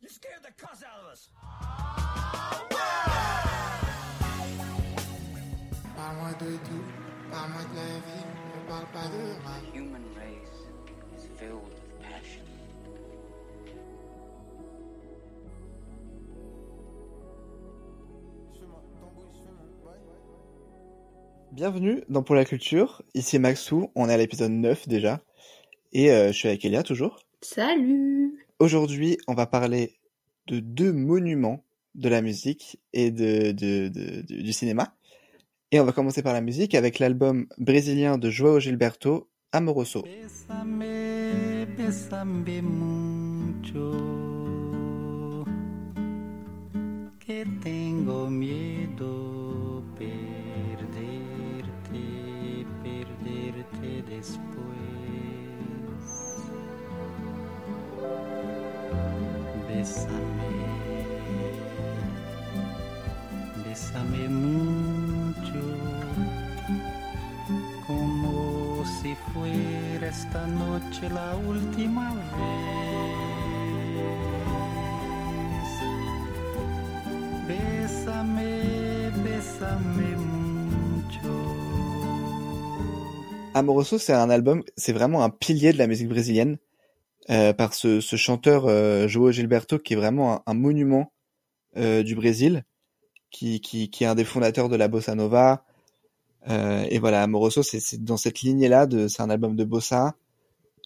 You scared the cuss out of us. Parle-moi de tout, parle-moi de la vie, ne parle pas de moi. The human race is filled with passion. Bienvenue dans Pour la Culture, ici Maxou, on est à l'épisode 9 déjà, et euh, je suis avec Elia toujours. Salut Aujourd'hui, on va parler de deux monuments de la musique et de, du cinéma. Et on va commencer par la musique avec l'album brésilien de Joao Gilberto, Amoroso. Bésame, bésame mucho como si fuera esta noche la última vez. Bésame, bésame mucho. Amoroso, c'est un album, c'est vraiment un pilier de la musique brésilienne, par ce, ce chanteur euh, Joao Gilberto qui est vraiment un, un monument euh, du Brésil, qui, qui, qui est un des fondateurs de la bossa nova. Euh, et voilà, Amoroso, c'est dans cette lignée-là, c'est un album de bossa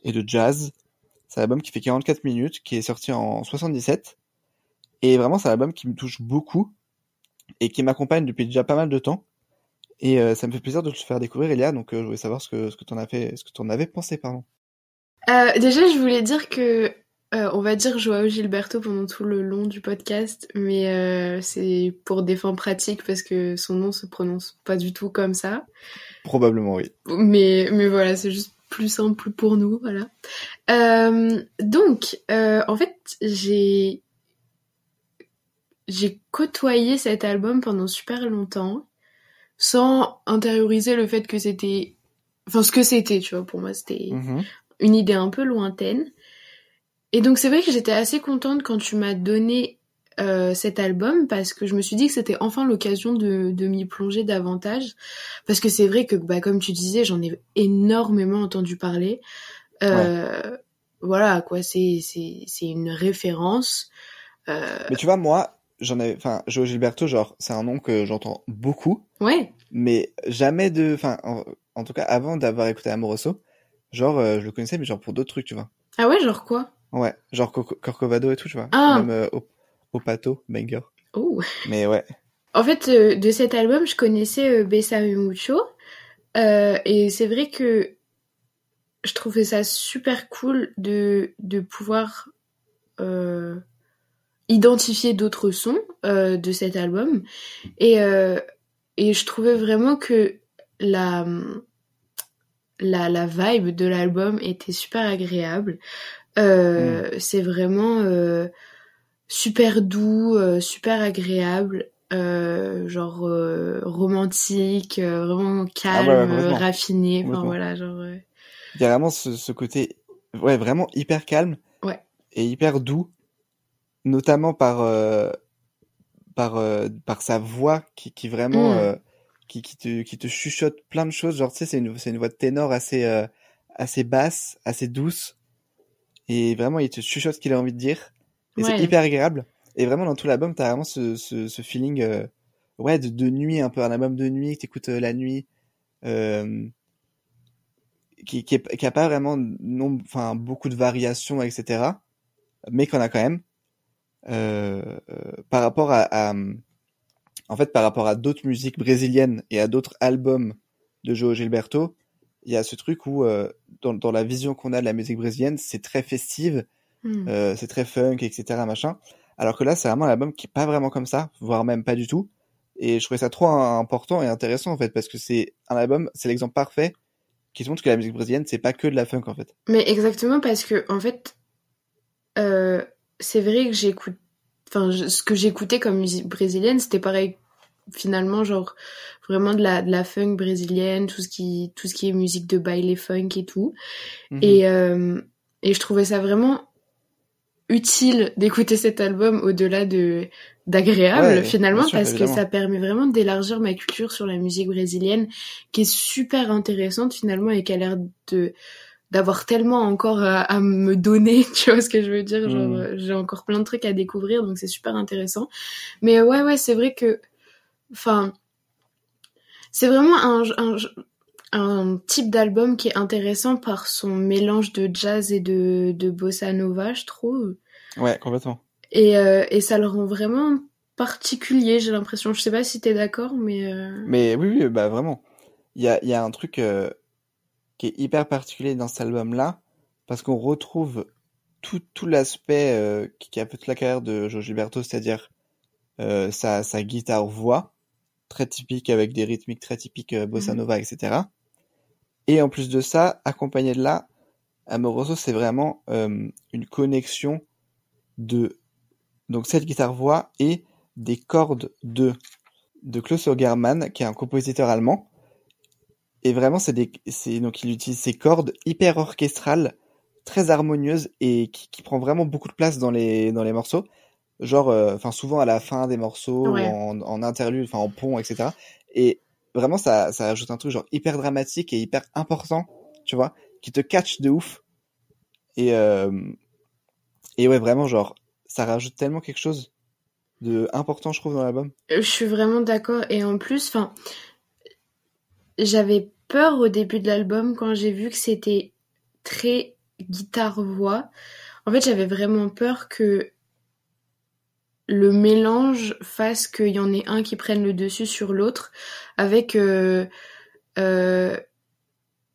et de jazz. C'est un album qui fait 44 minutes, qui est sorti en 77. Et vraiment, c'est un album qui me touche beaucoup et qui m'accompagne depuis déjà pas mal de temps. Et euh, ça me fait plaisir de te faire découvrir, Elia. Donc, euh, je voulais savoir ce que ce que t'en as fait, ce que t'en avais pensé, pardon. Euh, Déjà, je voulais dire que euh, on va dire Joao Gilberto pendant tout le long du podcast, mais euh, c'est pour des fins pratiques parce que son nom se prononce pas du tout comme ça. Probablement, oui. Mais, mais voilà, c'est juste plus simple pour nous, voilà. Euh, donc, en fait, j'ai j'ai côtoyé cet album pendant super longtemps, sans intérioriser le fait que c'était, enfin ce que c'était, tu vois. Pour moi, c'était Mhm. Une idée un peu lointaine. Et donc c'est vrai que j'étais assez contente quand tu m'as donné euh, cet album parce que je me suis dit que c'était enfin l'occasion de, de m'y plonger davantage. Parce que c'est vrai que, bah, comme tu disais, j'en ai énormément entendu parler. Euh, Voilà, quoi, c'est c'est- c'est une référence. Euh, Mais tu vois, moi, j'en ai, enfin, Joao Gilberto, genre, c'est un nom que j'entends beaucoup, ouais, mais jamais de, enfin, en, en tout cas, avant d'avoir écouté Amoroso, genre, euh, je le connaissais, mais genre pour d'autres trucs, tu vois. ah ouais, genre quoi? Ouais, genre Corcovado et tout, tu vois. Ah. Même euh, Op- Opato, banger. Oh Mais ouais. En fait, euh, de cet album, je connaissais euh, Besame Mucho. Et c'est vrai que je trouvais ça super cool de, de pouvoir identifier d'autres sons de cet album. Et, et je trouvais vraiment que la, la, la vibe de l'album était super agréable. Euh, C'est vraiment euh, super doux, euh, super agréable. genre romantique, vraiment calme, Ah ouais, complètement. raffiné, enfin voilà, genre Il y a vraiment ce, ce côté, ouais, vraiment hyper calme. Ouais. Et hyper doux. Notamment par, par, par sa voix qui, qui vraiment, Mm. Qui, qui te, qui te chuchote plein de choses. Genre, tu sais, c'est une, c'est une voix de ténor assez, euh, assez basse, assez douce. Et vraiment, il te chuchote ce qu'il a envie de dire. Et c'est hyper agréable. Et vraiment, dans tout l'album, t'as vraiment ce, ce, ce feeling, euh, ouais, de, de nuit, un peu un album de nuit, que t'écoutes euh, la nuit. Euh, qui, qui, est, qui a pas vraiment enfin, beaucoup de variations, etc. Mais qu'on a quand même. Par rapport à, à- en fait, par rapport à d'autres musiques brésiliennes et à d'autres albums de Joao Gilberto, il y a ce truc où, euh, dans, dans la vision qu'on a de la musique brésilienne, c'est très festive, hmm. euh, c'est très funk, etc. machin. Alors que là, c'est vraiment un album qui est pas vraiment comme ça, voire même pas du tout. Et je trouvais ça trop important et intéressant en fait, parce que c'est un album, c'est l'exemple parfait qui te montre que la musique brésilienne, c'est pas que de la funk en fait. Mais exactement parce que en fait, euh, c'est vrai que j'écoute, enfin ce que j'écoutais comme musique brésilienne, c'était pareil finalement genre vraiment de la de la funk brésilienne, tout ce qui tout ce qui est musique de baile funk et tout. Mhm. Et euh, et je trouvais ça vraiment utile d'écouter cet album au-delà de d'agréable Ouais, finalement sûr, parce évidemment. que ça permet vraiment d'élargir ma culture sur la musique brésilienne qui est super intéressante finalement et qui a l'air de d'avoir tellement encore à, à me donner, tu vois ce que je veux dire, genre Mm. euh, j'ai encore plein de trucs à découvrir donc c'est super intéressant. Mais euh, ouais ouais, c'est vrai que enfin c'est vraiment un, un un type d'album qui est intéressant par son mélange de jazz et de, de bossa nova, je trouve. Ouais, complètement. Et, euh, et ça le rend vraiment particulier, j'ai l'impression. Je sais pas si t'es d'accord, mais... euh, Mais oui, oui, bah vraiment. Il y a, il y a un truc euh, qui est hyper particulier dans cet album-là, parce qu'on retrouve tout, tout l'aspect euh, qui, qui a fait toute la carrière de Joe Gilberto, c'est-à-dire euh, sa, sa guitare-voix, très typique, avec des rythmiques très typiques euh, bossa Mhm. nova, etc. Et en plus de ça, accompagné de là, Amoroso, c'est vraiment une connexion de donc cette guitare-voix et des cordes de de Klaus Ogerman, qui est un compositeur allemand. Et vraiment, c'est des, c'est, donc il utilise ces cordes hyper orchestrales, très harmonieuses et qui, qui prend vraiment beaucoup de place dans les, dans les morceaux. Genre, euh, enfin, souvent à la fin des morceaux, Ouais. en, en interlude, enfin, en pont, etc. Et vraiment, ça, ça ajoute un truc genre hyper dramatique et hyper important, tu vois, qui te catch de ouf. Et, euh, et ouais, vraiment, genre, ça rajoute tellement quelque chose de important, je trouve, dans l'album. Je suis vraiment d'accord. Et en plus, enfin, j'avais peur au début de l'album quand j'ai vu que c'était très guitare-voix. En fait, j'avais vraiment peur que le mélange fasse qu'il y en ait un qui prenne le dessus sur l'autre, avec euh, euh,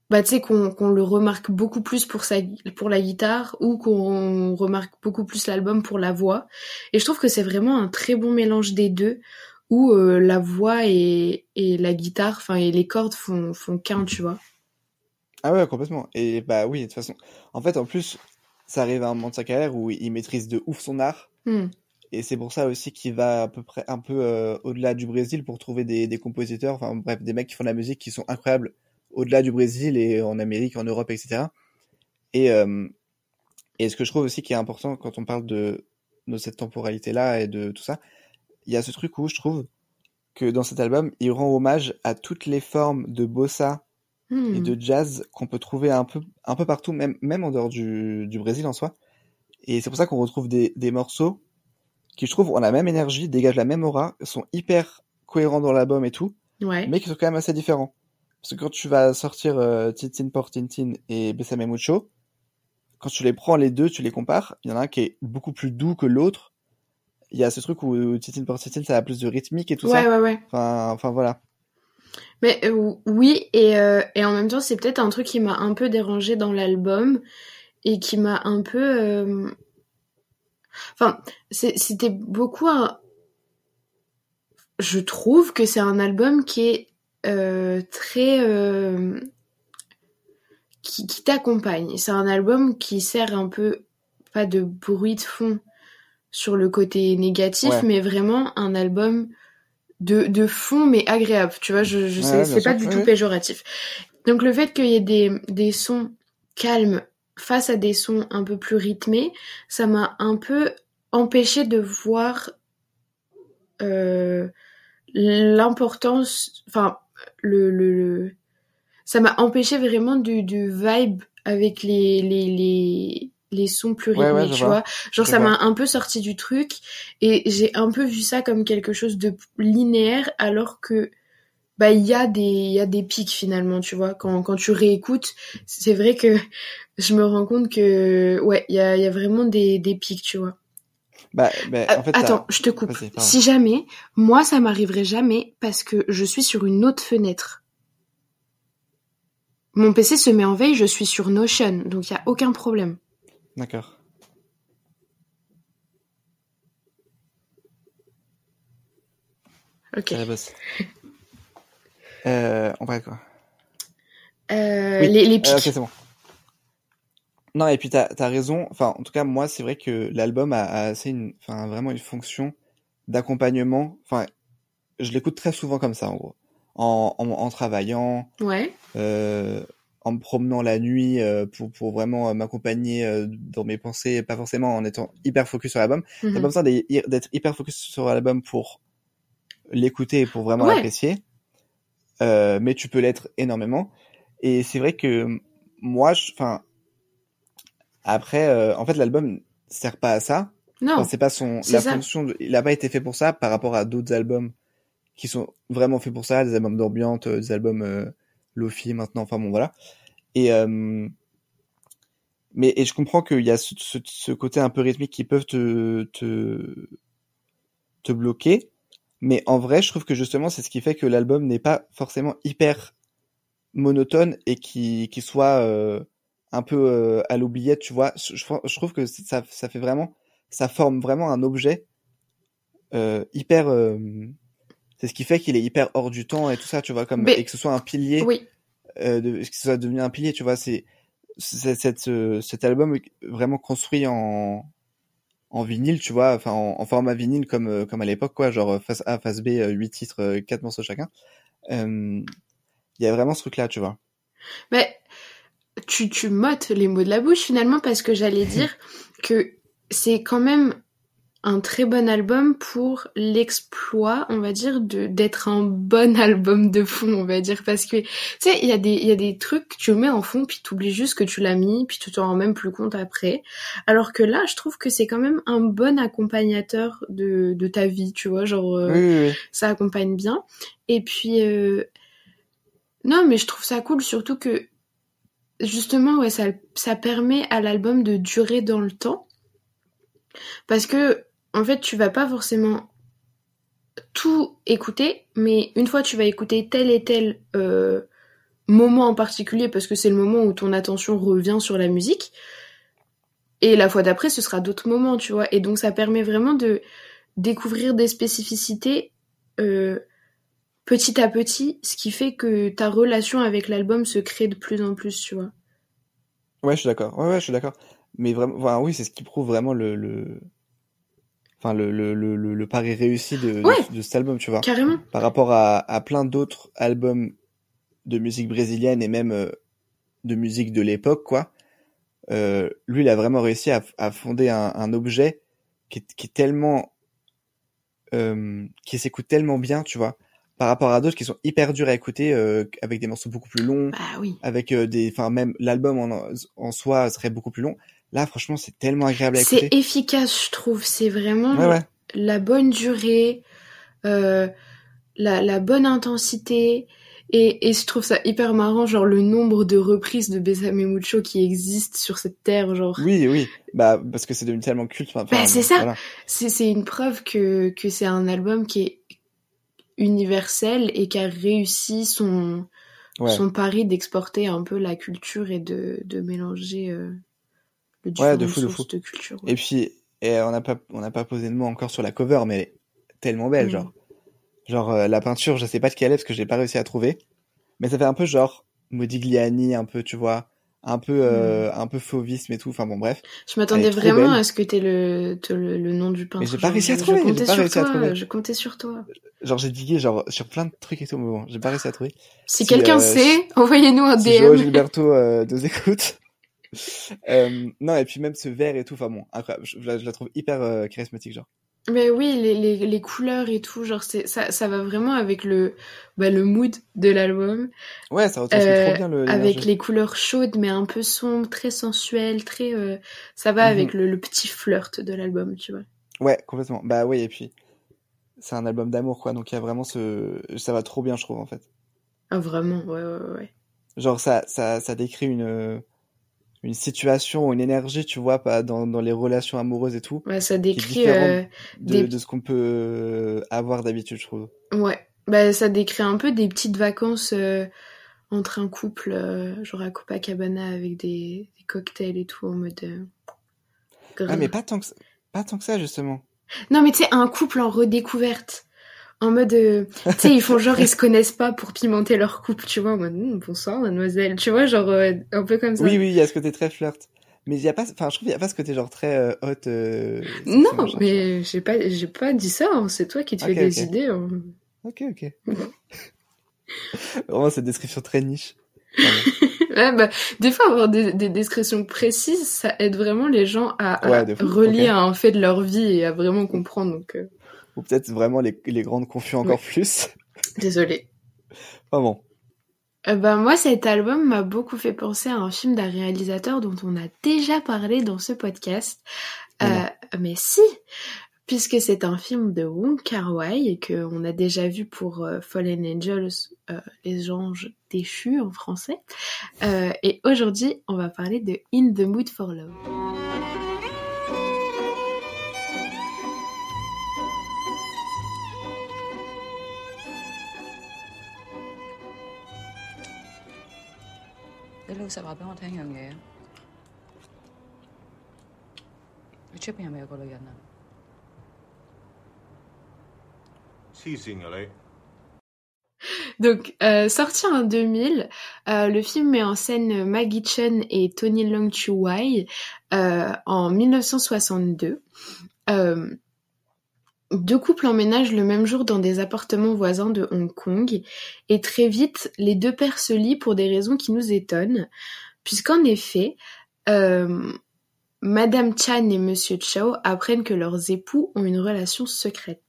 bah tu sais qu'on le remarque beaucoup plus pour la guitare ou qu'on remarque beaucoup plus l'album pour la voix. Et je trouve que c'est vraiment un très bon mélange des deux où euh, la voix et, et la guitare, enfin et les cordes font font qu'un, tu vois. Ah ouais, complètement. Et bah oui, de toute façon. En fait, en plus, ça arrive à un moment de sa carrière où il maîtrise de ouf son art. Hmm. Et c'est pour ça aussi qu'il va à peu près un peu euh, au-delà du Brésil pour trouver des, des compositeurs, enfin bref, des mecs qui font de la musique qui sont incroyables au-delà du Brésil et en Amérique, en Europe, etc. Et, euh, et ce que je trouve aussi qui est important quand on parle de, de cette temporalité-là et de tout ça, il y a ce truc où je trouve que dans cet album, il rend hommage à toutes les formes de bossa Hmm. et de jazz qu'on peut trouver un peu, un peu partout, même, même en dehors du, du Brésil en soi. Et c'est pour ça qu'on retrouve des, des morceaux qui, je trouve, ont la même énergie, dégagent la même aura, sont hyper cohérents dans l'album et tout, Ouais. mais qui sont quand même assez différents. Parce que quand tu vas sortir euh, Tintin por Tintin et Besame Mucho, quand tu les prends les deux, tu les compares, il y en a un qui est beaucoup plus doux que l'autre. Il y a ce truc où Tintin por Tintin, ça a plus de rythmique et tout ouais, ça. ouais, ouais. Enfin, enfin voilà. Mais euh, oui, et, euh, et en même temps, c'est peut-être un truc qui m'a un peu dérangé dans l'album et qui m'a un peu... euh, Enfin, c'était beaucoup un... Je trouve que c'est un album qui est très... qui, qui t'accompagne. C'est un album qui sert un peu, pas de bruit de fond sur le côté négatif, Ouais. mais vraiment un album de, de fond mais agréable. Tu vois, je, je sais, c'est pas du tout péjoratif. Donc le fait qu'il y ait des, des sons calmes face à des sons un peu plus rythmés, ça m'a un peu empêché de voir euh, l'importance, enfin le, le, le- ça m'a empêché vraiment du, du vibe avec les, les, les, les sons plus Ouais, ouais, tu vois. vois. Genre Je ça m'a un peu sorti du truc et j'ai un peu vu ça comme quelque chose de linéaire alors que bah il y a des il y a des pics finalement, tu vois. Quand quand tu réécoutes, c'est vrai que je me rends compte que ouais, il y a il y a vraiment des des pics, tu vois. Bah, bah, en fait, Attends, je te coupe. Si jamais, moi ça m'arriverait jamais parce que je suis sur une autre fenêtre. Mon PC se met en veille, je suis sur Notion, donc il y a aucun problème. D'accord. Ok. La. Euh, on parle de quoi? Euh, Oui. les, les Euh, pics. ok, c'est bon. Non, et puis t'as as raison. Enfin, en tout cas, moi, c'est vrai que l'album a, a assez une, enfin, vraiment une fonction d'accompagnement. Enfin, je l'écoute très souvent comme ça, en gros, en, en, en travaillant, Ouais. euh, en me promenant la nuit euh, pour, pour vraiment euh, m'accompagner euh, dans mes pensées, pas forcément en étant hyper focus sur l'album. T'as Mhm. pas besoin d'être hyper focus sur l'album pour l'écouter et pour vraiment Ouais. l'apprécier. Euh, mais tu peux l'être énormément. Et c'est vrai que moi, enfin, après, euh, en fait, l'album sert pas à ça. Non, Enfin, c'est pas son, la ça. fonction, de- il a pas été fait pour ça par rapport à d'autres albums qui sont vraiment faits pour ça, des albums d'ambiance, des albums euh, lofi maintenant, enfin bon voilà. Et euh, mais et je comprends qu'il y a ce, ce, ce côté un peu rythmique qui peuvent te te te bloquer, mais en vrai, je trouve que justement c'est ce qui fait que l'album n'est pas forcément hyper monotone et qui qui soit euh, un peu euh, à l'oubliette, tu vois. Je, trouve que ça ça fait vraiment ça forme vraiment un objet euh, hyper c'est ce qui fait qu'il est hyper hors du temps et tout ça tu vois comme Mais- et que ce soit un pilier Oui, euh, de, que ce soit devenu un pilier tu vois c'est cette, euh, cet album est vraiment construit en en vinyle tu vois enfin en, en format vinyle comme euh, comme à l'époque quoi genre euh, face A face B euh, 8 titres 4 morceaux chacun. Euh, il y a vraiment ce truc là tu vois. Mais tu, tu m'ôtes les mots de la bouche finalement parce que j'allais dire que c'est quand même un très bon album pour l'exploit, on va dire, de d'être un bon album de fond, on va dire, parce que tu sais, il y a des il y a des trucs que tu mets en fond puis tu oublies juste que tu l'as mis puis tu t'en rends même plus compte après. Alors que là, je trouve que c'est quand même un bon accompagnateur de de ta vie, tu vois, genre euh, oui, oui, oui. ça accompagne bien. Et puis, euh, non, mais je trouve ça cool, surtout que, justement, ouais, ça, ça permet à l'album de durer dans le temps. Parce que, en fait, tu vas pas forcément tout écouter, mais une fois tu vas écouter tel et tel euh, moment en particulier, parce que c'est le moment où ton attention revient sur la musique, et la fois d'après, ce sera d'autres moments, tu vois. Et donc, ça permet vraiment de découvrir des spécificités euh, petit à petit, ce qui fait que ta relation avec l'album se crée de plus en plus, tu vois. Ouais, je suis d'accord. Ouais, ouais, je suis d'accord. Mais vraiment, oui, c'est ce qui prouve vraiment le... enfin, le, le, le, le, le pari réussi de, Ouais. de, cet album, tu vois. Carrément. Par rapport à, à plein d'autres albums de musique brésilienne et même euh, de musique de l'époque, quoi. Euh, lui, il a vraiment réussi à, à fonder un, un objet qui est, qui est tellement, euh, qui s'écoute tellement bien, tu vois, par rapport à d'autres qui sont hyper durs à écouter, euh, avec des morceaux beaucoup plus longs, Bah oui. avec euh, des enfin même l'album en, en soi serait beaucoup plus long là franchement c'est tellement agréable à C'est écouter efficace, je trouve. C'est vraiment ouais ouais la bonne durée, euh, la, la bonne intensité. Et, et je trouve ça hyper marrant, genre le nombre de reprises de Besame Mucho qui existent sur cette terre, genre. oui oui bah parce que c'est devenu tellement culte enfin, Bah, c'est ça. voilà. C'est c'est une preuve que, que c'est un album qui est universel et qui a réussi son, ouais son pari d'exporter un peu la culture et de, de mélanger euh, le Ouais, de fou, de fou. de culture. et puis et on n'a pas on n'a pas posé de mots encore sur la cover mais elle est tellement belle Mm. genre genre euh, la peinture je sais pas de quelle est parce que j'ai pas réussi à trouver mais ça fait un peu genre Modigliani un peu tu vois un peu euh, un peu fauvisme et tout enfin bon bref Je m'attendais Elle vraiment belle. à ce que t'aies le, le, le nom du peintre. j'ai pas réussi à je- trouver, Je comptais pas sur réussi à toi. trouver. Je comptais sur toi. genre j'ai digué genre sur plein de trucs et tout mais bon j'ai pas réussi à trouver Si, Si, quelqu'un euh, sait, envoyez-nous un si Joao DM. Gilberto euh, nous écoute. Euh, non, et puis même ce vert et tout, enfin bon, incroyable. Je, je la, je la trouve hyper euh, charismatique, genre. Mais oui, les, les, les couleurs et tout, genre ça, ça va vraiment avec le, bah, le mood de l'album. Ouais, ça retransmet Euh, trop bien le. avec les couleurs chaudes mais un peu sombres, très sensuelles, très euh, ça va Mhm. avec le, le petit flirt de l'album, tu vois. Ouais, complètement. Bah oui, et puis c'est un album d'amour, quoi. Donc il y a vraiment ce. Ça va trop bien, je trouve, en fait. Ah vraiment, ouais ouais ouais. Genre, ça, ça, ça décrit une, une situation, une énergie, tu vois, pas dans, dans les relations amoureuses et tout, Ouais, ça décrit euh, de, Des- de ce qu'on peut avoir d'habitude, je trouve. Ouais, bah, ça décrit un peu des petites vacances euh, entre un couple, euh, genre à Copacabana avec des, des cocktails et tout en mode. euh. Ah, mais pas tant que pas tant que ça, justement. Non, mais tu sais, un couple en redécouverte. En mode. euh, tu sais, ils font genre, ils se connaissent pas pour pimenter leur couple, tu vois, en mode Hum, bonsoir, mademoiselle. Tu vois, genre, euh, un peu comme ça. Oui, oui, il y a ce côté très flirt. Mais il y a pas, enfin, je trouve qu'il y a pas ce côté genre très euh, hot. euh, Non, mais j'ai pas, j'ai pas dit ça, hein, c'est toi qui te fais des idées. hein. Ok, ok. Vraiment, cette description très niche. Ouais, bah, des fois, avoir des, des descriptions précises, ça aide vraiment les gens à, à Ouais, relier à un fait de leur vie et à vraiment comprendre. Donc, euh, Ou peut-être vraiment les, les grandes confus encore plus. désolé. Enfin bon. Euh, bah, moi, cet album m'a beaucoup fait penser à un film d'un réalisateur dont on a déjà parlé dans ce podcast. Euh, mais si, puisque c'est un film de Wong Kar-wai et que on a déjà vu pour euh, Fallen Angels, les anges déchus en français. Et aujourd'hui, on va parler de In the Mood for Love. Donc, euh, sorti en 2000, euh, le film met en scène Maggie Chen et Tony Leung Chiu Wai euh, en 1962. Euh, deux couples emménagent le même jour dans des appartements voisins de Hong Kong et très vite, les deux pères se lient pour des raisons qui nous étonnent, puisqu'en effet, euh, Madame Chan et Monsieur Chow apprennent que leurs époux ont une relation secrète.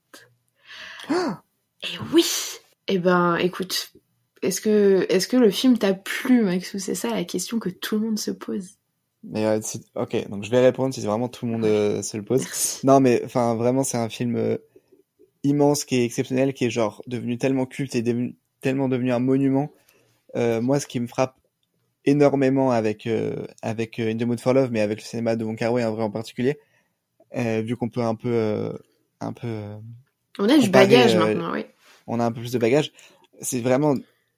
Et oui Eh ben, écoute, est-ce que, est-ce que le film t'a plu, Maxou? C'est ça la question que tout le monde se pose. Mais euh, ok, donc je vais répondre si vraiment tout le monde euh, se le pose. Non, mais enfin vraiment, c'est un film euh, immense qui est exceptionnel, qui est genre devenu tellement culte et devenu tellement devenu un monument. Moi, ce qui me frappe énormément avec avec In the Mood for Love, mais avec le cinéma de Wong Kar-wai en vrai en particulier, vu qu'on peut un peu un peu On a du bagage maintenant, oui. on a un peu plus de bagage. C'est vraiment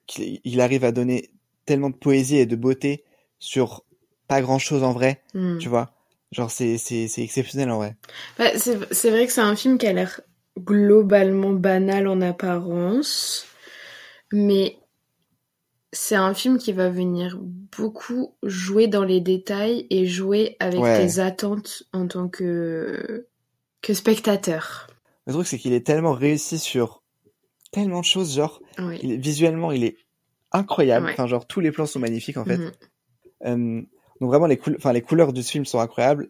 qu'il il arrive à donner tellement de poésie et de beauté sur pas grand chose en vrai, Hmm. tu vois. Genre c'est c'est c'est exceptionnel en vrai. Bah, c'est c'est vrai que c'est un film qui a l'air globalement banal en apparence, mais c'est un film qui va venir beaucoup jouer dans les détails et jouer avec Ouais. tes attentes en tant que, que spectateur. Le truc c'est qu'il est tellement réussi sur tellement de choses, genre Oui. il est- visuellement il est incroyable. Ouais. Enfin genre tous les plans sont magnifiques en fait. Mhm. Euh, donc vraiment les couleurs du film sont incroyables.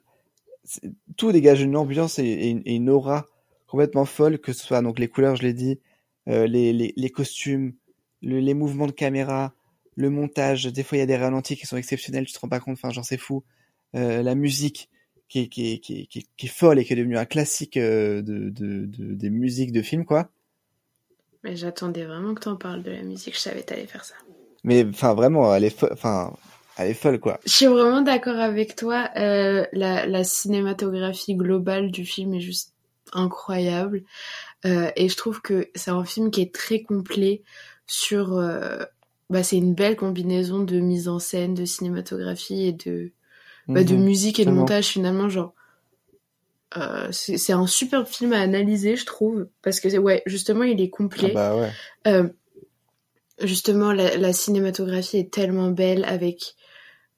Tout dégage une ambiance et, et une, et une aura complètement folle que ce soit donc les couleurs, je l'ai dit, euh, les, les les costumes, le- les mouvements de caméra, le montage. Des fois il y a des ralentis qui sont exceptionnels, tu te rends pas compte. Enfin genre c'est fou. Euh, la musique qui est, qui, est, qui, est, qui, est, qui est folle et qui est devenue un classique euh, de, de, de des musiques de films quoi. Mais j'attendais vraiment que t'en parles de la musique, je savais que t'allais faire ça. Mais enfin vraiment elle est enfin elle est folle quoi. Je suis vraiment d'accord avec toi. euh, la, la cinématographie globale du film est juste incroyable. Euh, et je trouve que c'est un film qui est très complet sur... euh, bah, c'est une belle combinaison de mise en scène, de cinématographie et de, bah, de Mhm. musique et de montage finalement. Genre, euh, c'est un super film à analyser, je trouve. Parce que, ouais, justement, il est Ah complet. bah ouais. Euh, justement, la, la cinématographie est tellement belle avec,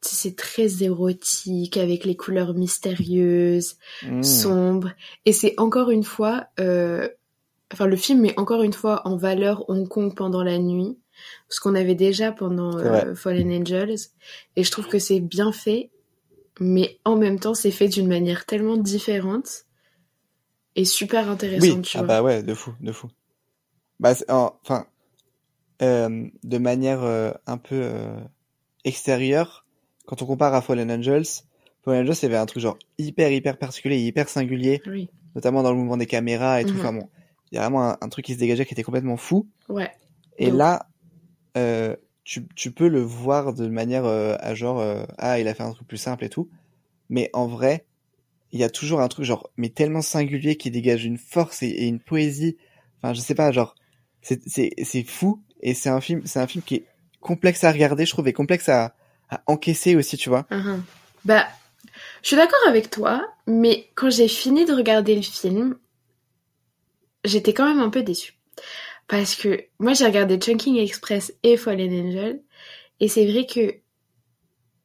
c'est très érotique, avec les couleurs mystérieuses, Mhm. sombres. Et c'est encore une fois, euh, enfin, le film met encore une fois en valeur Hong Kong pendant la nuit, ce qu'on avait déjà pendant euh, Fallen Angels. Et je trouve que c'est bien fait, mais en même temps, c'est fait d'une manière tellement différente et super intéressante, Oui, tu ah vois. bah ouais, de fou, de fou. Bah, enfin, euh, de manière un peu extérieure, quand on compare à Fallen Angels, Fallen Angels, il y avait un truc genre hyper, hyper particulier, hyper singulier, Oui, notamment dans le mouvement des caméras et tout. Mhm. Enfin bon, il y a vraiment un, un truc qui se dégageait qui était complètement fou. ouais. Et Donc- là, euh, tu, tu peux le voir de manière euh, à genre, euh, ah, il a fait un truc plus simple et tout. Mais en vrai, il y a toujours un truc genre, mais tellement singulier qui dégage une force et, et une poésie. Enfin, je sais pas, genre, c'est, c'est, c'est fou. Et c'est un film, c'est un film qui est complexe à regarder, je trouve, et complexe à, à encaisser aussi, tu vois. Uhum. Bah, je suis d'accord avec toi, mais quand j'ai fini de regarder le film, j'étais quand même un peu déçue. Parce que moi, j'ai regardé Chunking Express et Fallen Angel, et c'est vrai que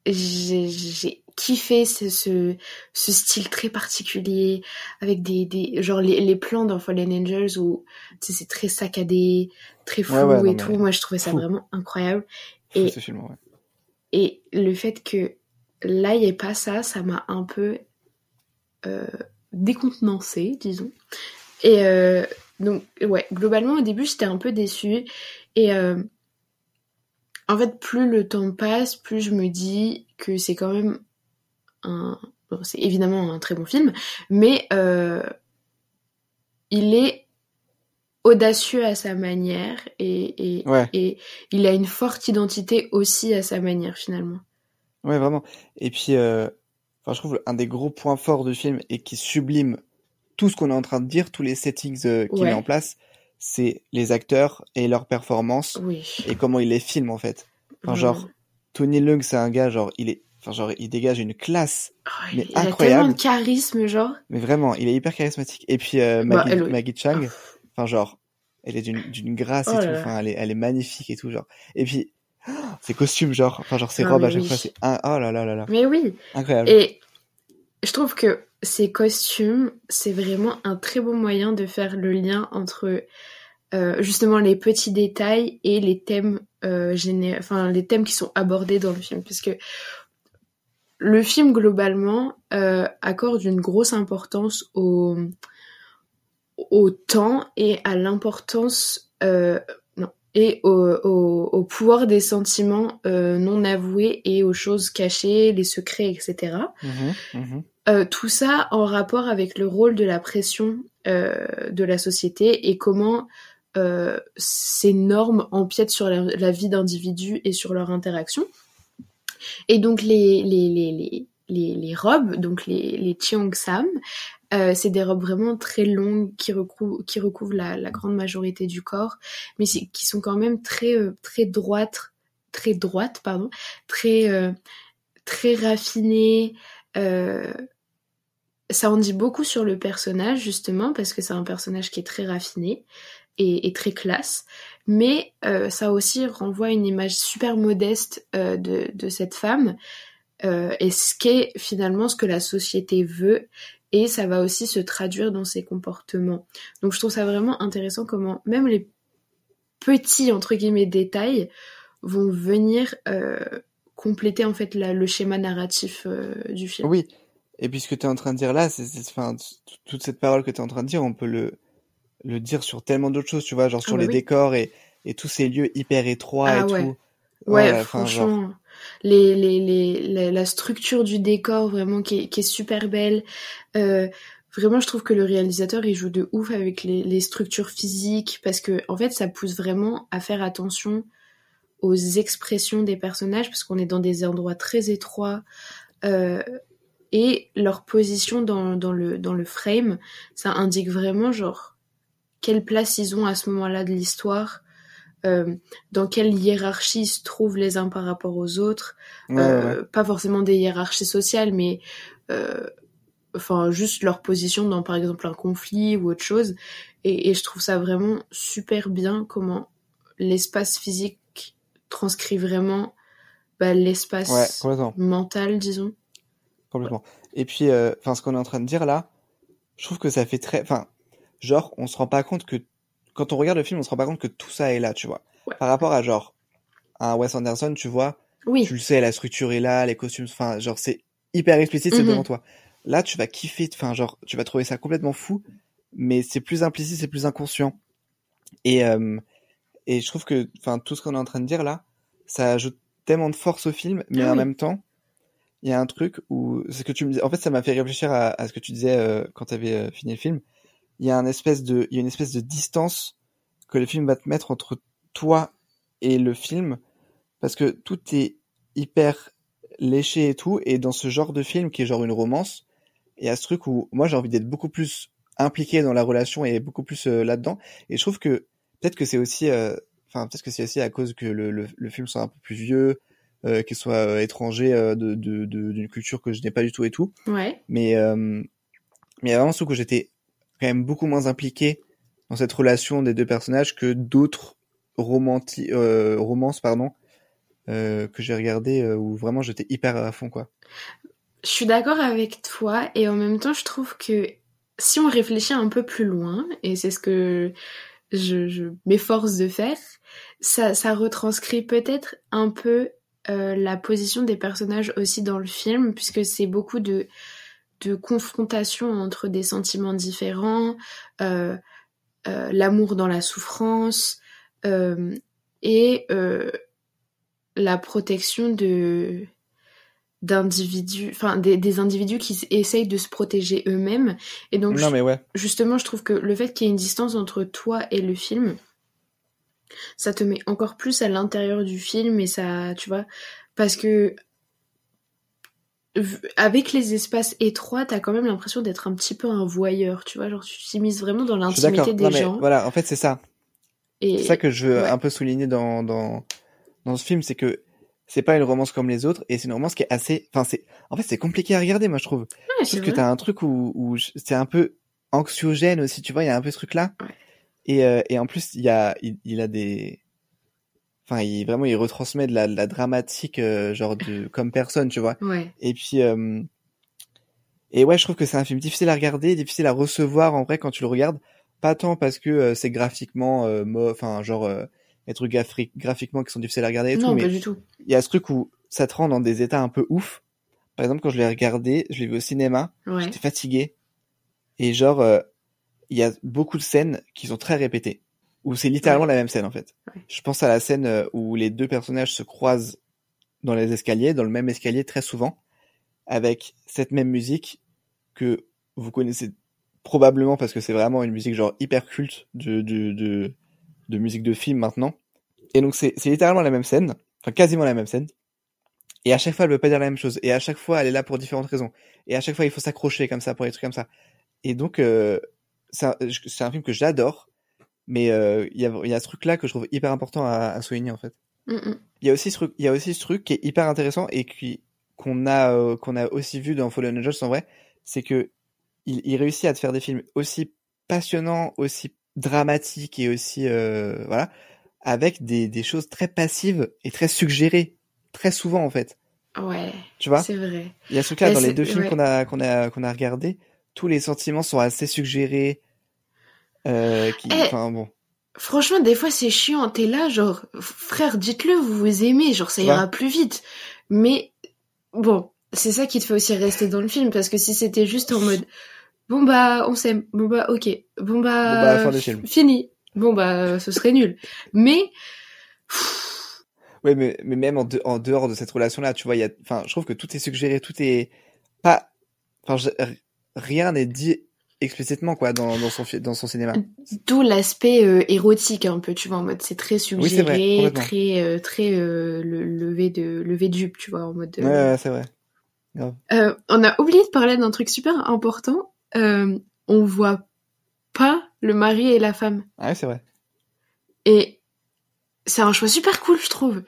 j'ai j'ai kiffé ce, ce, ce style très particulier, avec des, des genre les, les plans dans Fallen Angels où tu sais, c'est très saccadé, très flou Ouais, ouais, non, et tout. Moi, je trouvais ça fou. vraiment incroyable. Fou, Et- ce film, ouais. Et le fait que là, il n'y ait pas ça, ça m'a un peu euh, décontenancée, disons. Et euh, donc, ouais, globalement, au début, j'étais un peu déçue. Et euh, en fait, plus le temps passe, plus je me dis que c'est quand même un... Bon, c'est évidemment un très bon film, mais euh, il est audacieux à sa manière et, et, Ouais. et il a une forte identité aussi à sa manière finalement. Ouais, vraiment. Et puis, euh, enfin, je trouve un des gros points forts du film et qui sublime tout ce qu'on est en train de dire, tous les settings euh, qu'il Ouais. met en place, c'est les acteurs et leurs performances Oui. et comment il les filme en fait. Enfin, genre, Tony Leung, c'est un gars, genre, il est, enfin, genre, il dégage une classe, Oh, mais il a incroyable. tellement de charisme, genre. mais vraiment, il est hyper charismatique. Et puis, euh, Bah, Maggie, Chang, enfin, genre, elle est d'une, grâce Oh et là tout, enfin, elle est, elle est magnifique et tout, genre. Et puis, oh, ses costumes, genre, enfin, genre, ses robes à chaque oui. fois, c'est un, oh là là là là, Mais oui. incroyable. Et je trouve que ces costumes, c'est vraiment un très bon moyen de faire le lien entre euh, justement les petits détails et les thèmes euh, géné- enfin les thèmes qui sont abordés dans le film parce que le film globalement euh, accorde une grosse importance au au temps et à l'importance euh, non et au, au, au pouvoir des sentiments euh, non avoués et aux choses cachées, les secrets, etc. Mhm, mhm. Euh, tout ça en rapport avec le rôle de la pression euh, de la société et comment euh, ces normes empiètent sur la, la vie d'individus et sur leur interaction. Et donc les, les, les, les, les, les robes, donc les, les cheongsam, euh, c'est des robes vraiment très longues qui recouvrent, qui recouvrent la, grande majorité du corps, mais qui sont quand même très, euh, très droites, très droites, pardon, très, euh, très raffinées. euh, ça en dit beaucoup sur le personnage justement parce que c'est un personnage qui est très raffiné et, très classe, mais euh, ça aussi renvoie une image super modeste de, de cette femme euh, et ce qu'est finalement ce que la société veut et ça va aussi se traduire dans ses comportements. Donc je trouve ça vraiment intéressant comment même les petits entre guillemets détails vont venir euh, compléter en fait la- le schéma narratif euh, du film. Oui. Et puis ce que tu es en train de dire là, c'est, enfin, toute cette parole que tu es en train de dire, on peut le, le dire sur tellement d'autres choses, tu vois, genre Ah sur bah les oui. décors et, et tous ces lieux hyper étroits Ah et ouais. tout. Ouais, genre, franchement, les, les, les, la, structure du décor vraiment qui est, super belle. Euh, vraiment, je trouve que le réalisateur il joue de ouf avec les, les structures physiques parce que en fait, ça pousse vraiment à faire attention aux expressions des personnages parce qu'on est dans des endroits très étroits euh, et leur position dans, dans le dans le frame, ça indique vraiment genre quelle place ils ont à ce moment-là de l'histoire. Euh, dans quelle hiérarchie se trouvent les uns par rapport aux autres. ouais, ouais, Euh, Pas forcément des hiérarchies sociales, mais euh, enfin juste leur position dans par exemple un conflit ou autre chose. Et, et je trouve ça vraiment super bien comment l'espace physique transcrit vraiment bah, l'espace mental, disons. Complètement. Et puis, enfin, ce qu'on est en train de dire là, je trouve que ça fait très, enfin, genre, on se rend pas compte que quand on regarde le film, on se rend pas compte que tout ça est là, tu vois. Ouais. Par rapport à genre un Wes Anderson, tu vois, Oui, tu le sais, la structure est là, les costumes, enfin, genre, c'est hyper explicite, c'est Mhm. devant toi. Là, tu vas kiffer, enfin, genre, tu vas trouver ça complètement fou, mais c'est plus implicite, c'est plus inconscient. Et, euh, et je trouve que, enfin, tout ce qu'on est en train de dire là, ça ajoute tellement de force au film, mais Ah en oui. même temps, il y a un truc où, ce que tu me dis, en fait, ça m'a fait réfléchir à, à ce que tu disais euh, quand tu avais fini le film. Il y a un espèce de, il y a une espèce de distance que le film va te mettre entre toi et le film, parce que tout est hyper léché et tout, et dans ce genre de film qui est genre une romance, il y a ce truc où moi j'ai envie d'être beaucoup plus impliqué dans la relation et beaucoup plus euh, là-dedans, et je trouve que peut-être que c'est aussi, euh, enfin peut-être que c'est aussi à cause que le, le, le film soit un peu plus vieux, euh, qu'il soit étranger de de- de- d'une culture que je n'ai pas du tout et tout, ouais. mais mais il y a vraiment ce truc où j'étais quand même beaucoup moins impliqué dans cette relation des deux personnages que d'autres euh, romances pardon euh, que j'ai regardé euh, où vraiment j'étais hyper à fond quoi. Je suis d'accord avec toi et en même temps je trouve que si on réfléchit un peu plus loin, et c'est ce que je, je m'efforce de faire, ça, ça retranscrit peut-être un peu euh, la position des personnages aussi dans le film, puisque c'est beaucoup de, de confrontation entre des sentiments différents, euh, euh, l'amour dans la souffrance, euh, et la protection de d'individus, enfin des, des individus qui essayent de se protéger eux-mêmes. Et donc, Non, mais ouais. justement, je trouve que le fait qu'il y ait une distance entre toi et le film, ça te met encore plus à l'intérieur du film et ça, tu vois, parce que avec les espaces étroits, t'as quand même l'impression d'être un petit peu un voyeur, tu vois, genre tu t'immises vraiment dans l'intimité Non, des mais gens. voilà, en fait, c'est ça. Et C'est ça que je veux ouais. un peu souligner dans, dans, dans ce film, c'est que c'est pas une romance comme les autres, et c'est une romance qui est assez, enfin, c'est, en fait, c'est compliqué à regarder, moi, je trouve. Ouais, Parce que t'as un truc où, c'est un peu anxiogène aussi, tu vois, il y a un peu ce truc-là. Ouais. Et, euh, et en plus, il y a, il, il a des, enfin, il, vraiment, il retransmet de la, de la dramatique, euh, genre de, comme personne, tu vois. Ouais. Et puis, euh, et ouais, je trouve que c'est un film difficile à regarder, difficile à recevoir en vrai quand tu le regardes. Pas tant parce que euh, c'est graphiquement, euh, enfin, genre, euh, les trucs graphi- graphiquement qui sont difficiles à regarder et Non, tout, mais pas du tout. il y a ce truc où ça te rend dans des états un peu ouf. Par exemple, quand je l'ai regardé, je l'ai vu au cinéma, Ouais. j'étais fatigué. Et genre, euh, il y a beaucoup de scènes qui sont très répétées. Où c'est littéralement la même scène, en fait. Ouais. Je pense à la scène euh, où les deux personnages se croisent dans les escaliers, dans le même escalier très souvent, avec cette même musique que vous connaissez probablement parce que c'est vraiment une musique genre hyper culte de, de, de, de musique de film maintenant. Et donc c'est c'est littéralement la même scène, enfin quasiment la même scène. Et à chaque fois, elle veut pas dire la même chose. Et à chaque fois, elle est là pour différentes raisons. Et à chaque fois, il faut s'accrocher comme ça pour des trucs comme ça. Et donc, euh, c'est un, c'est un film que j'adore, mais euh, il y, a, il y a ce truc-là que je trouve hyper important à, à souligner en fait. Mm, mm. Il y a aussi ce y a aussi ce truc qui est hyper intéressant et qui qu'on a euh, qu'on a aussi vu dans Fallen Angels en vrai, c'est que il, il réussit à te faire des films aussi passionnants, aussi dramatiques et aussi euh, voilà, avec des, des choses très passives et très suggérées, très souvent en fait. Ouais. Tu vois? C'est vrai. Il y a ce truc-là Mais dans les deux films ouais. qu'on a qu'on a qu'on a regardé, tous les sentiments sont assez suggérés. Euh, qui, Eh, bon, Franchement, des fois, c'est chiant. T'es là, genre, frère, dites-le, vous vous aimez, genre, ça Ouais. ira plus vite. Mais, bon, c'est ça qui te fait aussi rester dans le film, parce que si c'était juste en mode, bon bah, on s'aime, bon bah, ok, bon bah, Bon, bah, fin film. fini, bon bah, ce serait nul. Mais, Ouais, mais, mais même en, de- en dehors de cette relation-là, tu vois, il y a, enfin, je trouve que tout est suggéré, tout est pas, enfin, je- rien n'est dit explicitement, quoi, dans, dans son, dans son cinéma. d'où l'aspect euh, érotique, un peu, tu vois, en mode, c'est très vrai, suggéré, très, euh, très, euh, le lever de, lever de jupe, tu vois, en mode, Ouais, ouais, c'est vrai. On a oublié de parler d'un truc super important. On voit pas le mari et la femme. Ah ouais, c'est vrai. Et c'est un choix super cool, je trouve.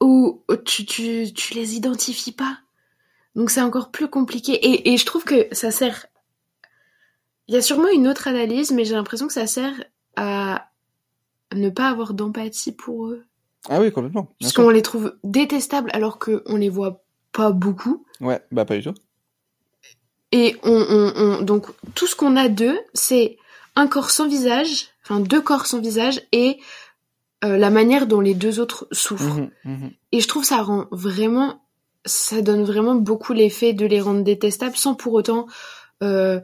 Où tu, tu, tu les identifies pas. Donc c'est encore plus compliqué. Et, et je trouve que ça sert. Il y a sûrement une autre analyse, mais j'ai l'impression que ça sert à ne pas avoir d'empathie pour eux. Ah oui, complètement. Parce qu'on les trouve détestables alors qu'on les voit pas beaucoup. Ouais, bah, pas du tout. Et on, on, on- donc tout ce qu'on a d'eux, c'est un corps sans visage, enfin deux corps sans visage et euh, la manière dont les deux autres souffrent. Mhm, mhm. Et je trouve ça rend vraiment, ça donne vraiment beaucoup l'effet de les rendre détestables sans pour autant euh,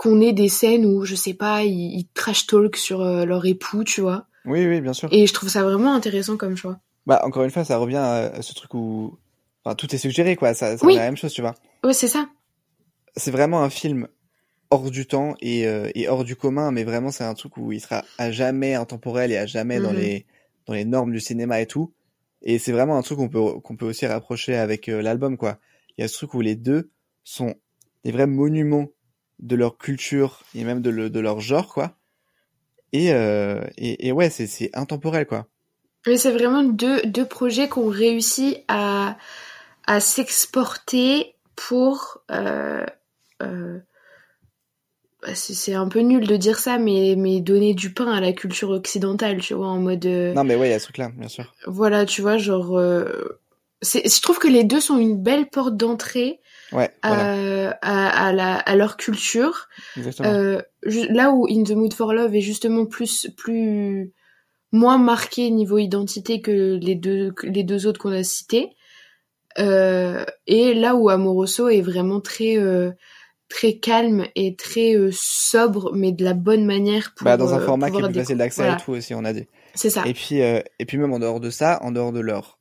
qu'on ait des scènes où je sais pas, ils, ils trash talk sur euh, leur époux, tu vois. Oui, oui, bien sûr. Et je trouve ça vraiment intéressant comme choix. Bah, encore une fois, ça revient à, ce truc où, enfin, tout est suggéré, quoi. Ça, ça Oui. la même chose, tu vois. Ouais, c'est ça. c'est vraiment un film hors du temps et, euh, et hors du commun, mais vraiment c'est un truc où il sera à jamais intemporel et à jamais dans Mhm. les dans les normes du cinéma et tout. Et c'est vraiment un truc qu'on peut qu'on peut aussi rapprocher avec euh, l'album quoi. Il y a ce truc où les deux sont des vrais monuments de leur culture et même de, le- de leur genre quoi. Et euh, et, et ouais c'est intemporel quoi. Mais c'est vraiment deux, deux projets qui ont réussi à, à s'exporter pour... Euh, euh, bah, c'est un peu nul de dire ça, mais, mais donner du pain à la culture occidentale, tu vois, en mode... euh, Non mais ouais il y a ce truc là bien sûr. voilà, tu vois, genre... je trouve que les deux sont une belle porte d'entrée Ouais voilà à, à, à la, à leur culture. exactement. Euh, là où In the Mood for Love est justement plus plus moins marqué niveau identité que les deux, que les deux autres qu'on a cités. Euh, et là où Amoroso est vraiment très, euh, très calme et très euh, sobre, mais de la bonne manière pour. Bah, dans un euh, format qui est plus facile d'accès voilà. et tout aussi, on a dit. C'est ça. Et puis, euh, et puis même en dehors de ça, en dehors de leur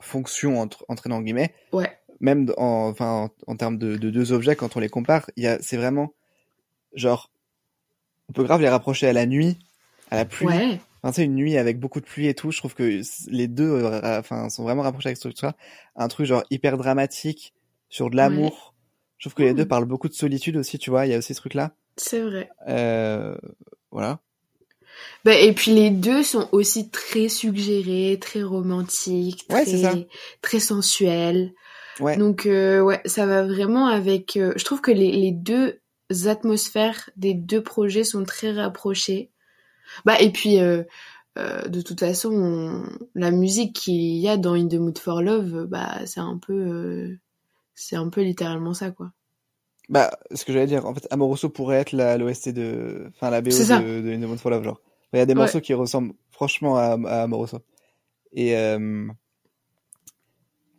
fonction entre, entraînant en guillemets, Ouais. Même en, enfin, en, en termes de, de deux objets, quand on les compare, c'est vraiment, genre, on peut grave les rapprocher à la nuit, à la pluie. Ouais. Enfin, sais, une nuit avec beaucoup de pluie et tout, je trouve que les deux, euh, enfin, sont vraiment rapprochés avec ce truc-là. Un truc genre hyper dramatique, sur de l'amour. Je trouve que les deux parlent beaucoup de solitude aussi, tu vois, il y a aussi ce truc-là. C'est vrai. Euh, voilà. Bah, et puis les deux sont aussi très suggérés, très romantiques, Ouais, c'est très, très sensuels. Ouais. Donc euh, ouais, ça va vraiment avec. euh, je trouve que les, les deux atmosphères des deux projets sont très rapprochées. Bah et puis euh, euh, de toute façon, on- la musique qu'il y a dans In the Mood for Love, euh, bah c'est un peu, euh, c'est un peu littéralement ça quoi. Bah, ce que j'allais dire, en fait, Amoroso pourrait être la, l'OST de, enfin, la BO de, de In the Mood for Love, genre. Il y a des Ouais. morceaux qui ressemblent franchement à, à Amoroso. Et, euh,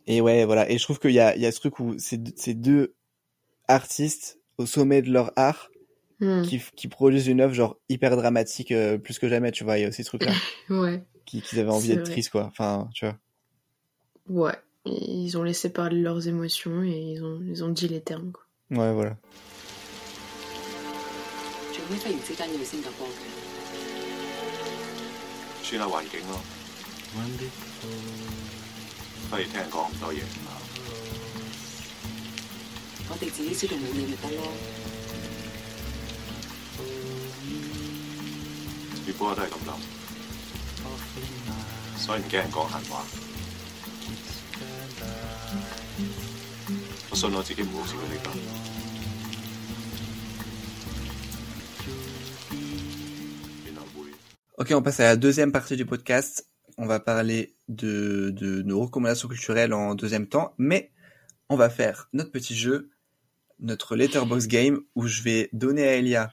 et ouais, voilà. Et je trouve qu'il y a, il y a ce truc où ces, deux- ces deux artistes au sommet de leur art Hmm. qui, qui produisent une œuvre genre hyper dramatique euh, plus que jamais, tu vois. Il y a aussi ce truc-là Ouais, qui, qu'ils avaient envie d'être tristes, quoi. Enfin, tu vois. ouais. Ils ont laissé parler leurs émotions et ils ont, ils ont dit les termes quoi. Ouais, voilà. 做咩忽然之间要去新加坡嘅？算下环境咯。不如听人讲咁多嘢，我哋自己知道冇嘢咪得咯。结果我都系咁谂，所以唔惊人讲闲话。我信我自己唔会好似佢哋咁。 原来会。 Ok, on passe à la deuxième partie du podcast. On va parler de, nos recommandations culturelles en deuxième temps, mais on va faire notre petit jeu, notre letterbox game, où je vais donner à Elia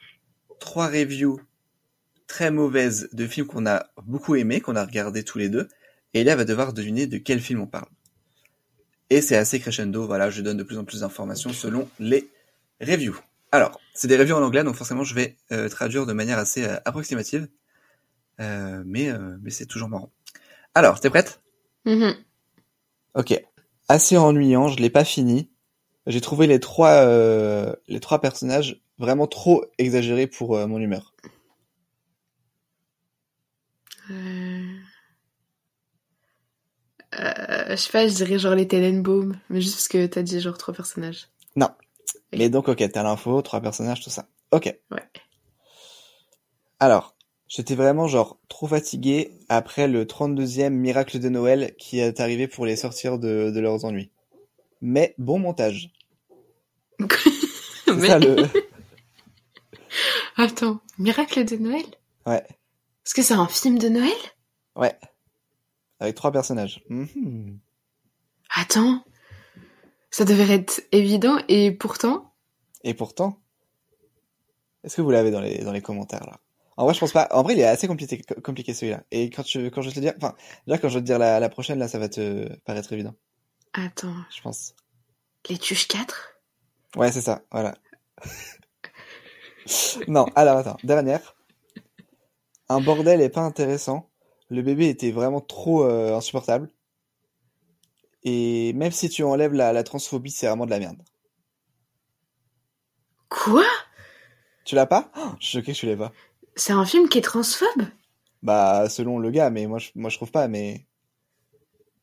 trois reviews très mauvaises de films qu'on a beaucoup aimés, qu'on a regardés tous les deux, et Elia va devoir deviner de quel film on parle. Et c'est assez crescendo, voilà, je donne de plus en plus d'informations selon les reviews. Alors, c'est des reviews en anglais, donc forcément je vais euh, traduire de manière assez euh, approximative. Euh, mais c'est toujours marrant. Alors, t'es prête? Mhm. Ok. Assez ennuyant, je l'ai pas fini. J'ai trouvé les trois euh, les trois personnages vraiment trop exagérés pour euh, mon humeur. Euh... Je sais pas, je dirais genre les Tenenbaum, mais juste parce que t'as dit genre trois personnages. Non. Mais donc ok, t'as l'info, trois personnages, tout ça. Ok. Ouais. Alors, j'étais vraiment genre trop fatigué après le 32e miracle de Noël qui est arrivé pour les sortir de, de leurs ennuis. Mais bon montage. Mais- ça le. Attends, Miracle de Noël? Ouais. Est-ce que c'est un film de Noël? Ouais. Avec trois personnages. Mhm. Attends, ça devrait être évident et pourtant... Et pourtant, est-ce que vous l'avez dans les, dans les commentaires là? En vrai, je pense pas. En vrai, il est assez compliqué, compliqué celui-là. Et quand, tu, quand je vais te le dire, enfin, déjà quand je vais te dire la, la prochaine, là, ça va te paraître évident, Attends, je pense. les Tuches 4 Ouais, c'est ça, voilà. non, alors attends, dernière. Un bordel est pas intéressant. Le bébé était vraiment trop euh, insupportable. Et même si tu enlèves la, la transphobie, c'est vraiment de la merde. Quoi? Tu l'as pas? Oh, Je suis choqué que tu l'aies pas. C'est un film qui est transphobe? Bah, selon le gars, mais moi je, moi je trouve pas, mais.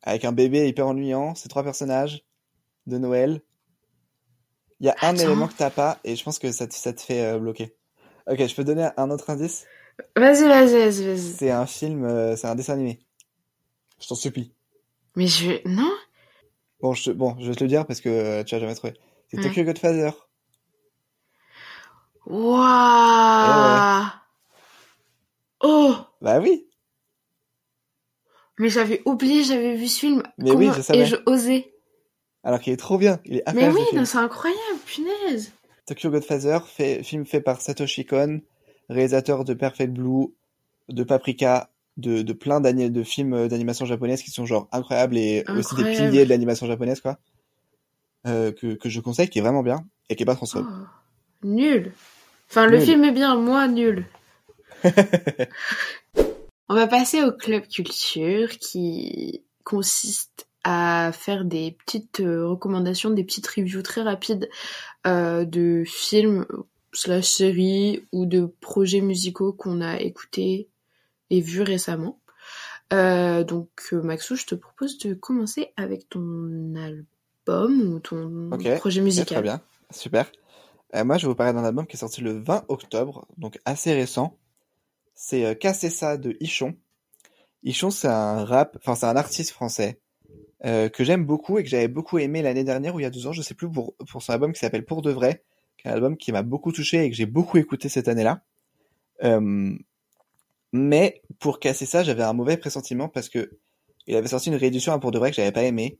Avec un bébé hyper ennuyant, ces trois personnages de Noël. Il y a un élément que t'as pas, et je pense que ça te, ça te fait euh, bloquer. Ok, je peux te donner un autre indice? Vas-y, vas-y, vas-y, vas-y. C'est un film, euh, c'est un dessin animé. Je t'en supplie. Mais je... Non? Bon, je, te- bon, je vais te le dire parce que euh, tu as jamais trouvé. C'est Hmm. Tokyo Godfather. Waouh Oh Bah oui, Mais j'avais oublié, j'avais vu ce film. Mais oui, je savais. ai-je osé alors qu'il est trop bien. Il est Mais oui, non, c'est incroyable, punaise Tokyo Godfather, fait, film fait par Satoshi Kon, réalisateur de Perfect Blue, de Paprika, de, de plein de films euh, d'animation japonaise qui sont genre incroyables et aussi des piliers de l'animation japonaise quoi. Euh, que, que je conseille, qui est vraiment bien et qui est pas trop Oh, nul. Enfin, le film est bien, moi, nul. On va passer au club culture qui consiste à faire des petites euh, recommandations, des petites reviews très rapides euh, de films slash séries ou de projets musicaux qu'on a écoutés et vus récemment. Euh, donc Maxou, je te propose de commencer avec ton album ou ton projet musical. très bien, super. Euh, moi, je vais vous parler d'un album qui est sorti le 20 octobre, donc assez récent. C'est euh, ça de Ichon. Ichon, c'est un rap, enfin c'est un artiste français euh, que j'aime beaucoup et que j'avais beaucoup aimé l'année dernière ou il y a deux ans, je sais plus pour pour son album qui s'appelle Pour de vrai, qui est un album qui m'a beaucoup touché et que j'ai beaucoup écouté cette année-là. Euh, mais pour casser ça, j'avais un mauvais pressentiment parce que il avait sorti une réédition à Pour de vrai que j'avais pas aimé.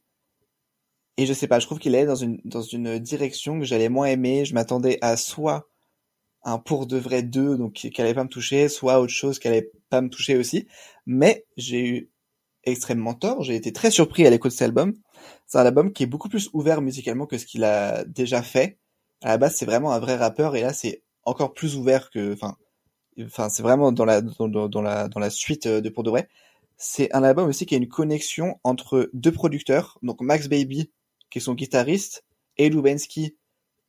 Et je sais pas, je trouve qu'il allait dans une, dans une direction que j'allais moins aimer. Je m'attendais à soit un pour de vrai 2, donc qui allait pas me toucher, soit autre chose qui allait pas me toucher aussi. Mais j'ai eu extrêmement tort. J'ai été très surpris à l'écoute de cet album. C'est un album qui est beaucoup plus ouvert musicalement que ce qu'il a déjà fait. À la base, c'est vraiment un vrai rappeur et là, c'est encore plus ouvert que, enfin, enfin, c'est vraiment dans la, dans, dans- dans la, dans la suite euh, de Pour de vrai. C'est un album aussi qui a une connexion entre deux producteurs, donc Max Baby, qui est son guitariste, et Lubensky,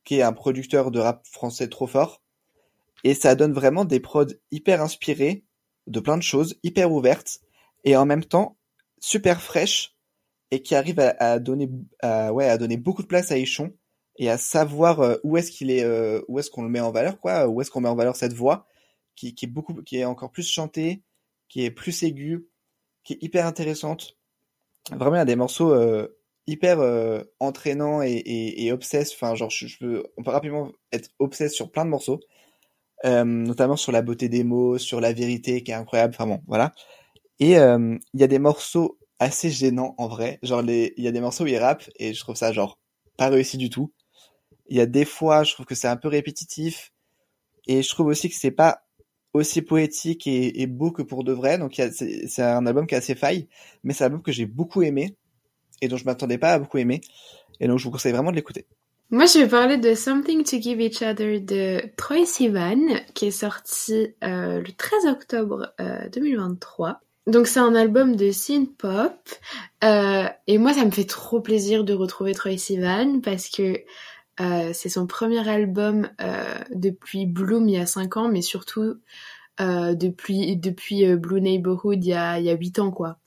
qui est un producteur de rap français trop fort. Et ça donne vraiment des prods hyper inspirés de plein de choses, hyper ouvertes, et en même temps super fraîches, et qui arrivent à, donner, ouais, à donner beaucoup de place à Ichon, et à savoir euh, où est-ce qu'il est, euh, où est-ce qu'on le met en valeur, quoi, où est-ce qu'on met en valeur cette voix, qui, est beaucoup, qui est encore plus chantée, qui est plus aiguë, qui est hyper intéressante. Vraiment, il y a des morceaux euh, hyper euh, entraînants et, et. Enfin, genre, je, je peux, on peut rapidement être obsesse sur plein de morceaux, euh, notamment sur la beauté des mots, sur la vérité qui est incroyable. Enfin bon, voilà. Et euh, il y a des morceaux assez gênants en vrai. Genre, il y a des morceaux où il rappe et je trouve ça genre pas réussi du tout. Il y a des fois, je trouve que c'est un peu répétitif et je trouve aussi que c'est pas aussi poétique et, beau que pour de vrai. Donc c'est un album qui a ses failles, mais c'est un album que j'ai beaucoup aimé et dont je m'attendais pas à beaucoup aimer. Et donc je vous conseille vraiment de l'écouter. Moi, je vais parler de Something to Give Each Other de Troy Sivan, qui est sorti euh, le 13 octobre euh, 2023. Donc, c'est un album de synth pop. Euh, et moi, ça me fait trop plaisir de retrouver Troy Sivan parce que euh, c'est son premier album euh, depuis Bloom il y a 5 ans, mais surtout euh, depuis, depuis euh, Blue Neighborhood il y a, il y a 8 ans, quoi.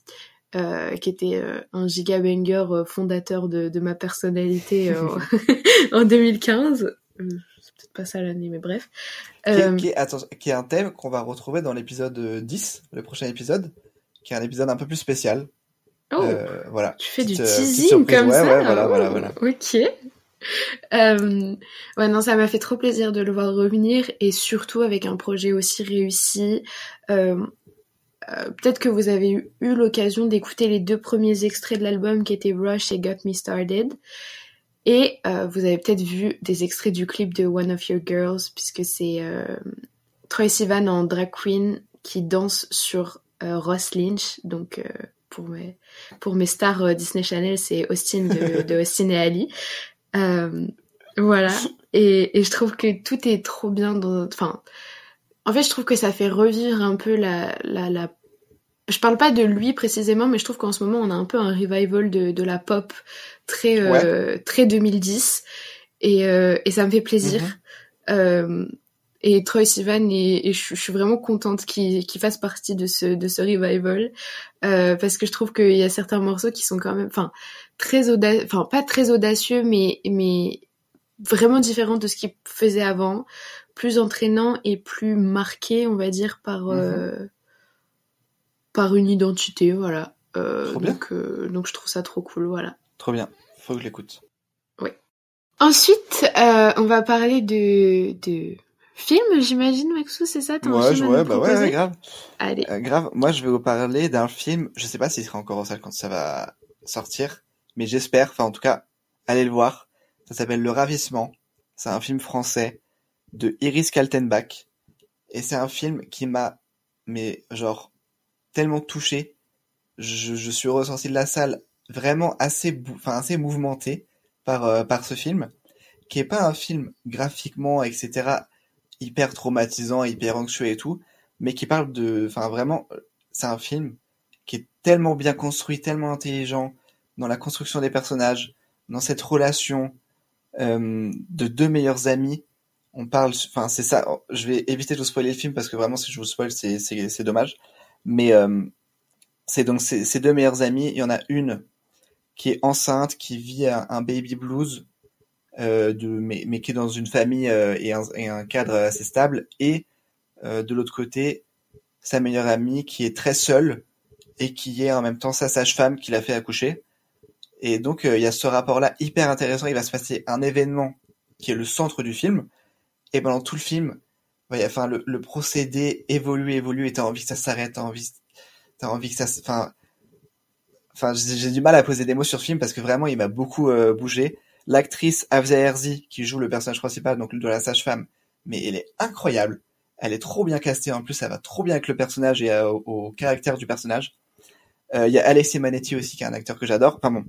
Euh, qui était euh, un giga banger euh, fondateur de, de ma personnalité en 2015. Euh, C'est peut-être pas ça l'année, mais bref. Qui, est, qui est- attends, qui est un thème qu'on va retrouver dans l'épisode euh, 10, le prochain épisode, qui est un épisode un peu plus spécial. Oh, Euh, voilà. tu fais du Petite, teasing comme Ouais, ça ouais, voilà, Oh, voilà, voilà. Ok. Euh, ouais, non, ça m'a fait trop plaisir de le voir revenir et surtout avec un projet aussi réussi. Euh, Peut-être que vous avez eu, eu l'occasion d'écouter les deux premiers extraits de l'album qui étaient Rush et Got Me Started. Et euh, vous avez peut-être vu des extraits du clip de One of Your Girls, puisque c'est euh, Troy Sivan en drag queen qui danse sur euh, Ross Lynch. Donc, euh, pour, mes, pour mes stars euh, Disney Channel, c'est Austin de, de Austin et Ali. Euh, voilà. Et, et je trouve que tout est trop bien dans... Enfin, en fait, je trouve que ça fait revivre un peu la... la, la... Je parle pas de lui précisément, mais je trouve qu'en ce moment, on a un peu un revival de, de la pop très, euh, très 2010. Et, euh, et ça me fait plaisir. Euh, et Troy Sivan, et, et je, je suis vraiment contente qu'il qu'il fasse partie de ce, de ce revival. Euh, parce que je trouve qu'il y a certains morceaux qui sont quand même... Enfin, très audacieux... Enfin, pas très audacieux, mais... mais vraiment différent de ce qu'il faisait avant, plus entraînant et plus marqué, on va dire, par Mhm. euh, par une identité, voilà. Euh, Trop bien. donc, euh, donc je trouve ça trop cool, voilà. Trop bien. Faut que je l'écoute. Ensuite, euh, on va parler de, de films, j'imagine, Maxou, c'est ça un Ouais, film ouais, bah ouais, ouais, grave. Allez. Grave. Moi, je vais vous parler d'un film. Je sais pas s'il sera encore en salle quand ça va sortir, mais j'espère. Enfin, en tout cas, allez le voir. Ça s'appelle Le Ravissement. C'est un film français de Iris Kaltenbach. Et c'est un film qui m'a, mais genre, tellement touché. Je, je suis ressorti de la salle vraiment assez, enfin assez mouvementé par euh, par ce film, qui est pas un film graphiquement, etc. hyper traumatisant, hyper anxieux et tout, mais qui parle de, enfin vraiment, c'est un film qui est tellement bien construit, tellement intelligent dans la construction des personnages, dans cette relation euh, de deux meilleurs amis. On parle, enfin c'est ça. Je vais éviter de vous spoiler le film parce que vraiment si je vous spoil c'est c'est dommage. Mais euh, c'est donc ces deux meilleurs amis. Il y en a une qui est enceinte, qui vit un, baby blues, euh, mais, qui est dans une famille euh, et, un, et un cadre assez stable. Et de l'autre côté, sa meilleure amie qui est très seule et qui est en même temps sa sage-femme qui l'a fait accoucher. Et donc il y a ce rapport-là hyper intéressant. Il va se passer un événement qui est le centre du film. Et pendant tout le film, ouais, enfin le, le procédé évolue, évolue, et t'as envie que ça s'arrête, t'as envie, t'as envie que ça, enfin, enfin j'ai du mal à poser des mots sur ce film parce que vraiment il m'a beaucoup euh, bougé. L'actrice Avia Herzi qui joue le personnage principal, donc de la sage-femme, mais elle est incroyable. Elle est trop bien castée en plus, ça va trop bien avec le personnage et euh, au, au caractère du personnage. Euh, Il y a Alexis Manetti aussi qui est un acteur que j'adore. Enfin bon,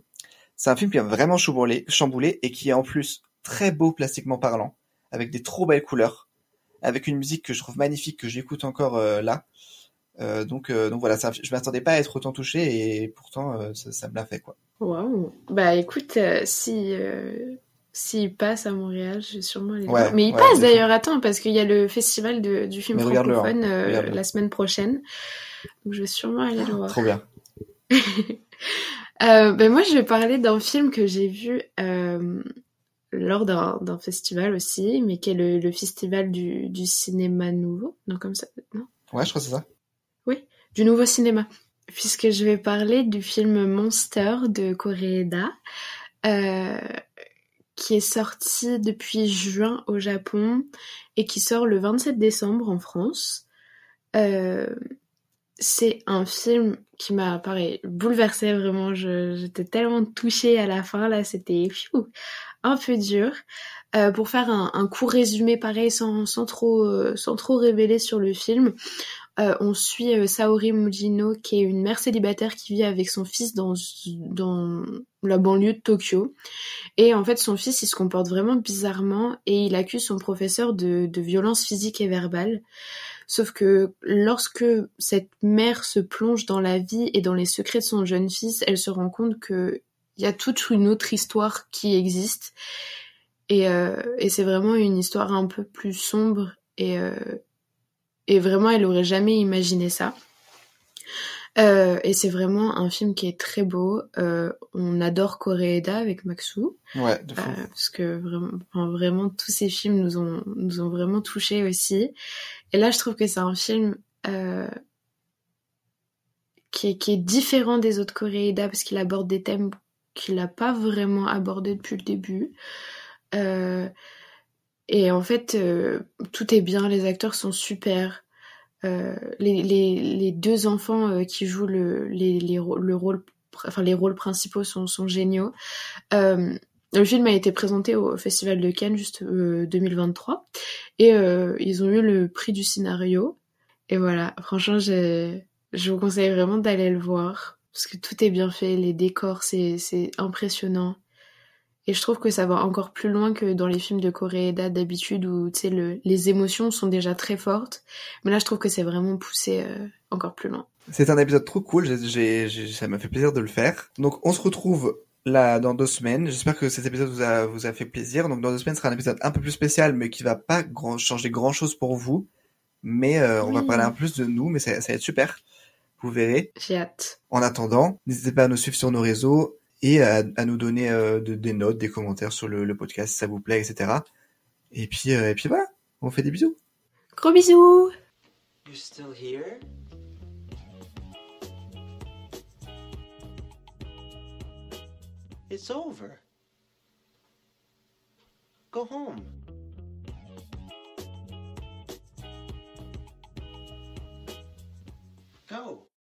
c'est un film qui a vraiment chamboulé, chamboulé et qui est en plus très beau plastiquement parlant, avec des trop belles couleurs, avec une musique que je trouve magnifique, que j'écoute encore euh, là. Euh, donc, euh, donc voilà, ça, je m'attendais pas à être autant touché et pourtant ça, ça me l'a fait quoi. Waouh. Bah écoute, si s'il passe à Montréal, je vais sûrement aller le Ouais, voir. Mais il ouais, passe d'ailleurs, attends, parce qu'il y a le festival de, du film Mais hein. francophone la semaine prochaine. Donc je vais sûrement aller le voir. Trop bien. Ben moi, je vais parler d'un film que j'ai vu lors d'un festival aussi, mais qui est le, le festival du, du cinéma nouveau. Non, comme ça, non? Ouais, je crois que c'est ça. du nouveau cinéma, puisque je vais parler du film Monster de Koreeda, euh, qui est sorti depuis juin au Japon et qui sort le 27 décembre en France. Euh, c'est un film qui m'a, pareil, bouleversée vraiment. J'étais tellement touchée à la fin, là, c'était un peu dur. Euh, pour faire un, court résumé, pareil, sans, trop, euh, sans trop révéler sur le film, euh, on suit Saori Mujino, qui est une mère célibataire qui vit avec son fils dans, dans la banlieue de Tokyo. Et en fait, son fils, il se comporte vraiment bizarrement et il accuse son professeur de, de violence physique et verbale. Sauf que lorsque cette mère se plonge dans la vie et dans les secrets de son jeune fils, elle se rend compte que il y a toute une autre histoire qui existe. Et, euh, et c'est vraiment une histoire un peu plus sombre et, euh, et vraiment elle aurait jamais imaginé ça. Euh, et c'est vraiment un film qui est très beau. Euh, on adore Koreeda avec Maxou. Ouais, de. Euh, parce que vraiment, enfin, vraiment tous ces films nous ont nous ont vraiment touchés aussi. Et là, je trouve que c'est un film qui est qui est différent des autres Koreeda parce qu'il aborde des thèmes qu'il n'a pas vraiment abordés depuis le début. Euh, et en fait, euh, tout est bien, les acteurs sont super. Euh, les, les, deux enfants qui jouent le, les, les, le rôle, enfin les rôles principaux sont, sont géniaux. Le film a été présenté au Festival de Cannes juste euh, 2023 et ils ont eu le prix du scénario. Et voilà, franchement, je vous conseille vraiment d'aller le voir parce que tout est bien fait, les décors, c'est c'est impressionnant. Et je trouve que ça va encore plus loin que dans les films de Koreeda d'habitude où le, les émotions sont déjà très fortes, mais là je trouve que c'est vraiment poussé euh, encore plus loin. C'est un épisode trop cool, ça m'a fait plaisir de le faire. Donc on se retrouve là dans deux semaines. J'espère que cet épisode vous a, vous a fait plaisir. Donc dans deux semaines ce sera un épisode un peu plus spécial, mais qui va pas grand, changer grand chose pour vous. Mais euh, on va parler un peu plus de nous, mais ça, ça va être super. Vous verrez. J'ai hâte. En attendant, n'hésitez pas à nous suivre sur nos réseaux et à, à nous donner euh, de- des notes, des commentaires sur le, le podcast si ça vous plaît, etc. Et puis, euh, et puis voilà, on fait des bisous. Gros bisous You're still here? It's over. Go home. Go.